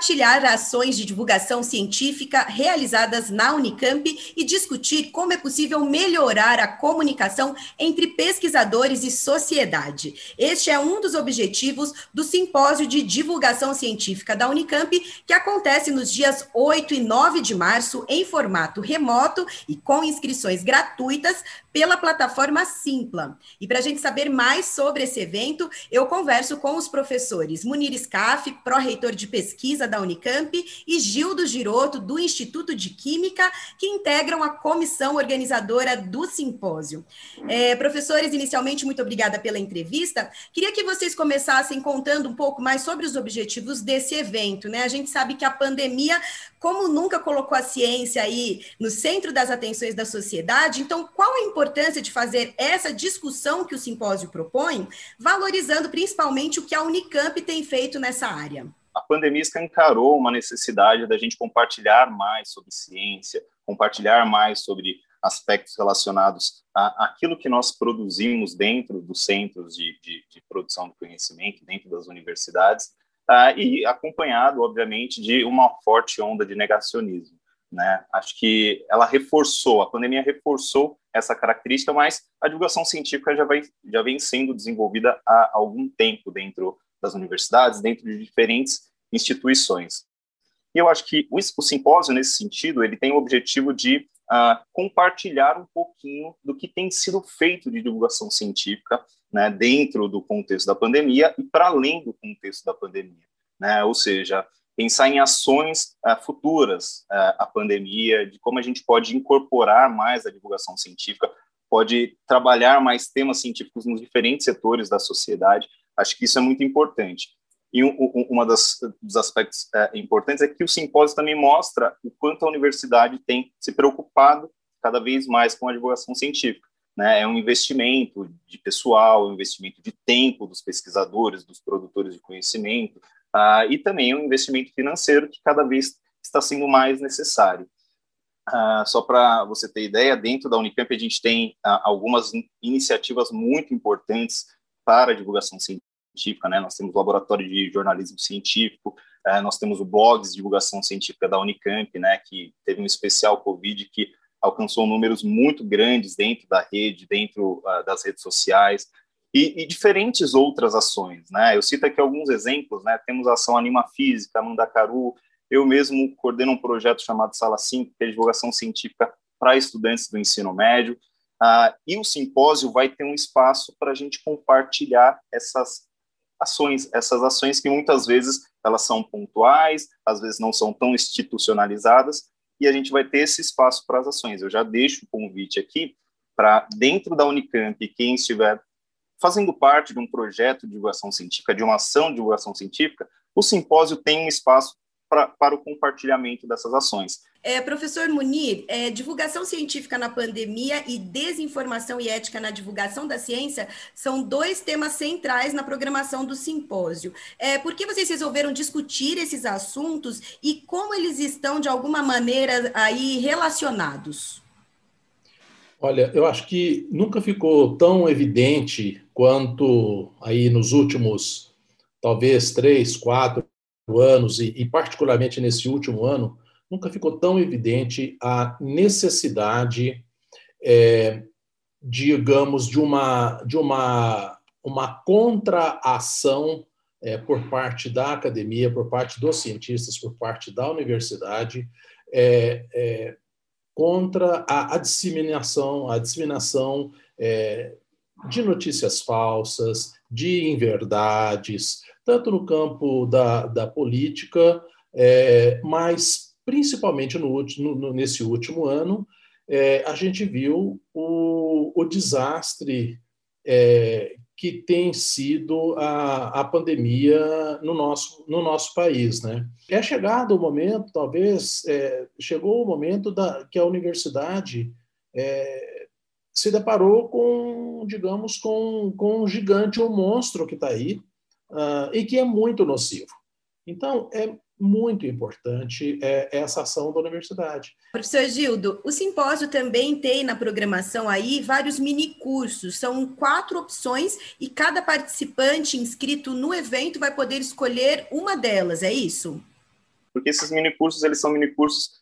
Compartilhar ações de divulgação científica realizadas na Unicamp e discutir como é possível melhorar a comunicação entre pesquisadores e sociedade. Este é um dos objetivos do Simpósio de Divulgação Científica da Unicamp, que acontece nos dias 8 e 9 de março em formato remoto e com inscrições gratuitas pela plataforma Simpla. E para a gente saber mais sobre esse evento, eu converso com os professores Munir Scaff, pró-reitor de pesquisa da Unicamp, e Gildo Giroto, do Instituto de Química, que integram a comissão organizadora do simpósio. É, professores, inicialmente, muito obrigada pela entrevista. Queria que vocês começassem contando um pouco mais sobre os objetivos desse evento. Né? A gente sabe que a pandemia como nunca colocou a ciência aí no centro das atenções da sociedade, então qual a importância de fazer essa discussão que o simpósio propõe, valorizando principalmente o que a Unicamp tem feito nessa área? A pandemia escancarou uma necessidade da gente compartilhar mais sobre ciência, compartilhar mais sobre aspectos relacionados àquilo que nós produzimos dentro dos centros de, de, de produção do conhecimento, dentro das universidades, uh, e acompanhado, obviamente, de uma forte onda de negacionismo. Né? Acho que ela reforçou, a pandemia reforçou essa característica, mas a divulgação científica já, vai, já vem sendo desenvolvida há algum tempo dentro das universidades, dentro de diferentes instituições. E eu acho que o, o simpósio, nesse sentido, ele tem o objetivo de uh, compartilhar um pouquinho do que tem sido feito de divulgação científica né, dentro do contexto da pandemia e para além do contexto da pandemia. Né? Ou seja, pensar em ações uh, futuras uh, à pandemia, de como a gente pode incorporar mais a divulgação científica, pode trabalhar mais temas científicos nos diferentes setores da sociedade. Acho que isso é muito importante. E um, um uma das dos aspectos uh, importantes é que o simpósio também mostra o quanto a universidade tem se preocupado cada vez mais com a divulgação científica né, é um investimento de pessoal, um investimento de tempo dos pesquisadores, dos produtores de conhecimento, uh, e também um investimento financeiro que cada vez está sendo mais necessário. Uh, só para você ter ideia, dentro da Unicamp a gente tem uh, algumas iniciativas muito importantes para a divulgação científica, né? Nós temos o laboratório de jornalismo científico, uh, nós temos o blogs de divulgação científica da Unicamp, né? Que teve um especial Covid que alcançou números muito grandes dentro da rede, dentro uh, das redes sociais, e, e, diferentes outras ações. Né? Eu cito aqui alguns exemplos, né? temos a ação Anima Física, Mandacaru, eu mesmo coordeno um projeto chamado Sala 5, que é divulgação científica para estudantes do ensino médio, uh, e o simpósio vai ter um espaço para a gente compartilhar essas ações, essas ações que muitas vezes elas são pontuais, às vezes não são tão institucionalizadas, e a gente vai ter esse espaço para as ações. Eu já deixo o convite aqui para, dentro da Unicamp, quem estiver fazendo parte de um projeto de divulgação científica, de uma ação de divulgação científica, o simpósio tem um espaço pra, para o compartilhamento dessas ações. É, professor Munir, é, divulgação científica na pandemia e desinformação e ética na divulgação da ciência são dois temas centrais na programação do simpósio. É, por que vocês resolveram discutir esses assuntos e como eles estão, de alguma maneira, aí relacionados? Olha, eu acho que nunca ficou tão evidente quanto aí nos últimos, talvez, três, quatro anos, e, e particularmente nesse último ano, nunca ficou tão evidente a necessidade, é, digamos, de uma, de uma, uma contra-ação é, por parte da academia, por parte dos cientistas, por parte da universidade, é, é contra a, a, disseminação, a disseminação é, de notícias falsas, de inverdades, tanto no campo da, da política, é, mas principalmente no, no, nesse último ano, é, a gente viu o, o desastre é, que tem sido a, a pandemia no nosso, no nosso país. Né? É chegado o momento, talvez, é, chegou o momento da, que a universidade é, se deparou com, digamos, com, com um gigante, um monstro que está aí, uh, e que é muito nocivo. Então, é muito importante é, essa ação da universidade. Professor Gildo, o simpósio também tem na programação aí vários mini cursos, são quatro opções e cada participante inscrito no evento vai poder escolher uma delas, é isso? Porque esses mini cursos, eles são mini cursos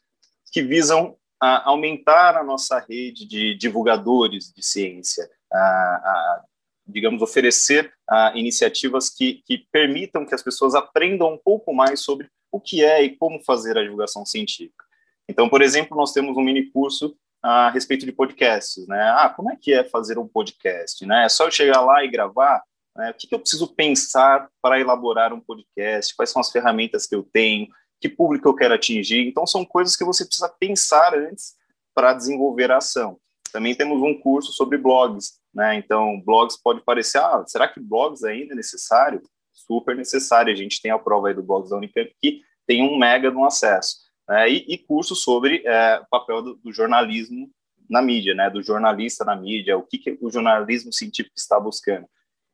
que visam a aumentar a nossa rede de divulgadores de ciência, a, a digamos, oferecer a, iniciativas que, que permitam que as pessoas aprendam um pouco mais sobre o que é e como fazer a divulgação científica. Então, por exemplo, nós temos um mini curso a respeito de podcasts, né? Ah, como é que é fazer um podcast, né? É só eu chegar lá e gravar? Né? O que, que eu preciso pensar para elaborar um podcast? Quais são as ferramentas que eu tenho? Que público eu quero atingir? Então, são coisas que você precisa pensar antes para desenvolver a ação. Também temos um curso sobre blogs, né? Então, blogs pode parecer, ah, será que blogs ainda é necessário? super necessária. A gente tem a prova aí do Blogs da Unicamp que tem um mega no acesso. Né? E, e cursos sobre é, o papel do, do, jornalismo na mídia, né? do jornalista na mídia, o que, que o jornalismo científico está buscando.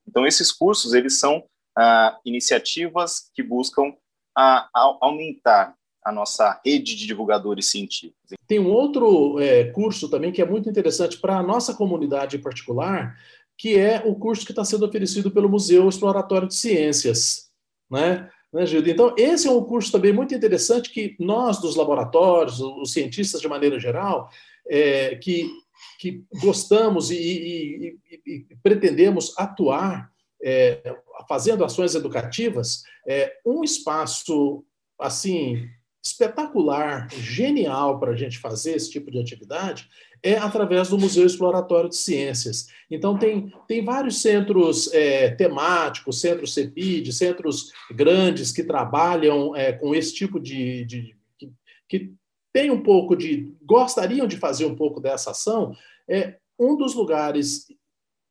Então, esses cursos, eles são ah, iniciativas que buscam a, a aumentar a nossa rede de divulgadores científicos. Tem um outro é, curso também que é muito interessante para a nossa comunidade em particular, que é o curso que está sendo oferecido pelo Museu Exploratório de Ciências, né? né Gilda? Então, esse é um curso também muito interessante que nós, dos laboratórios, os cientistas de maneira geral, é, que, que gostamos e, e, e, e pretendemos atuar é, fazendo ações educativas, é, um espaço assim espetacular, genial para a gente fazer esse tipo de atividade é através do Museu Exploratório de Ciências. Então, tem, tem vários centros é, temáticos, centros CEPID, centros grandes que trabalham é, com esse tipo de. de que, que tem um pouco de. gostariam de fazer um pouco dessa ação. É, um dos lugares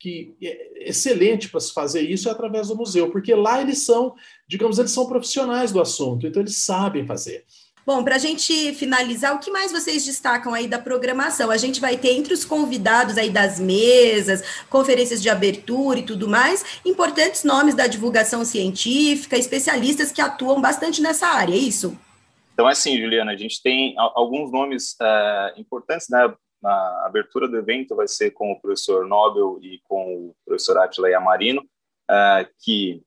que é excelente para se fazer isso é através do museu, porque lá eles são, digamos, eles são profissionais do assunto, então eles sabem fazer. Bom, para a gente finalizar, o que mais vocês destacam aí da programação? A gente vai ter entre os convidados aí das mesas, conferências de abertura e tudo mais, importantes nomes da divulgação científica, especialistas que atuam bastante nessa área, é isso? Então, é assim, Juliana, a gente tem alguns nomes é, importantes, né? A abertura do evento vai ser com o professor Nobel e com o professor Atila Yamarino, é, que,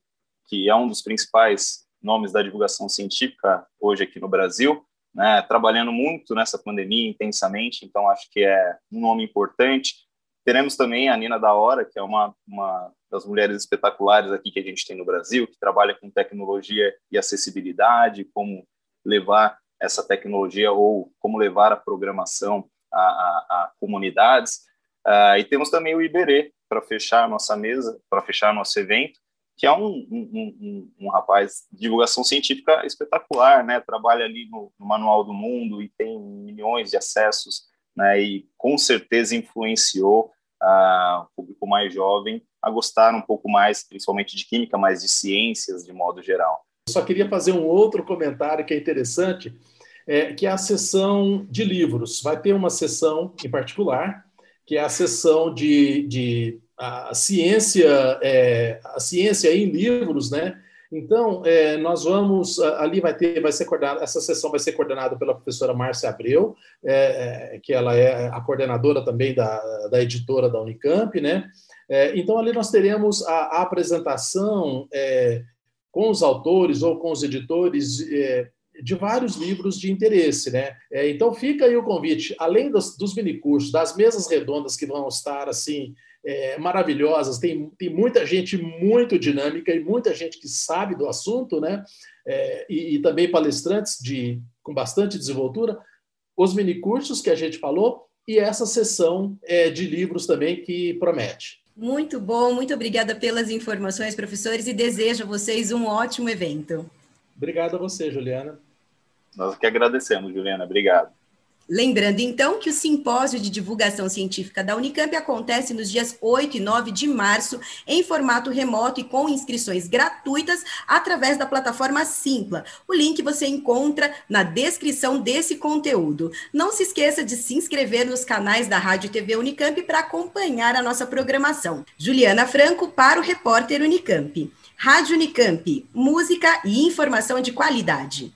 que é um dos principais nomes da divulgação científica hoje aqui no Brasil, né, trabalhando muito nessa pandemia intensamente, então acho que é um nome importante. Teremos também a Nina da Hora, que é uma, uma das mulheres espetaculares aqui que a gente tem no Brasil, que trabalha com tecnologia e acessibilidade, como levar essa tecnologia ou como levar a programação a, a, a comunidades. Uh, e temos também o Iberê para fechar a nossa mesa, para fechar nosso evento, que é um, um, um, um, rapaz de divulgação científica espetacular, né? Trabalha ali no, no, Manual do Mundo e tem milhões de acessos, né? E com certeza influenciou uh, o público mais jovem a gostar um pouco mais, principalmente de química, mas de ciências de modo geral. Só queria fazer um outro comentário que é interessante, é, que é a sessão de livros. Vai ter uma sessão em particular, que é a sessão de, de a ciência, é, a ciência em livros, né? Então, é, nós vamos, ali vai ter, vai ser coordenada, essa sessão vai ser coordenada pela professora Márcia Abreu, é, é, que ela é a coordenadora também da, da editora da Unicamp, né? É, então, ali nós teremos a, a apresentação é, com os autores ou com os editores de vários livros de interesse, né? então, fica aí o convite, além dos, dos minicursos, das mesas redondas que vão estar, assim, é, maravilhosas, tem, tem muita gente muito dinâmica e muita gente que sabe do assunto, né? É, e, e, também palestrantes de, com bastante desenvoltura, os minicursos que a gente falou e essa sessão é, de livros também que promete. Muito bom, muito obrigada pelas informações, professores, e desejo a vocês um ótimo evento. Obrigado a você, Juliana. Nós que agradecemos, Juliana. Obrigado. Lembrando, então, que o simpósio de divulgação científica da Unicamp acontece nos dias 8 e 9 de março, em formato remoto e com inscrições gratuitas através da plataforma Simpla. O link você encontra na descrição desse conteúdo. Não se esqueça de se inscrever nos canais da Rádio TV Unicamp para acompanhar a nossa programação. Juliana Franco para o repórter Unicamp. Rádio Unicamp, música e informação de qualidade.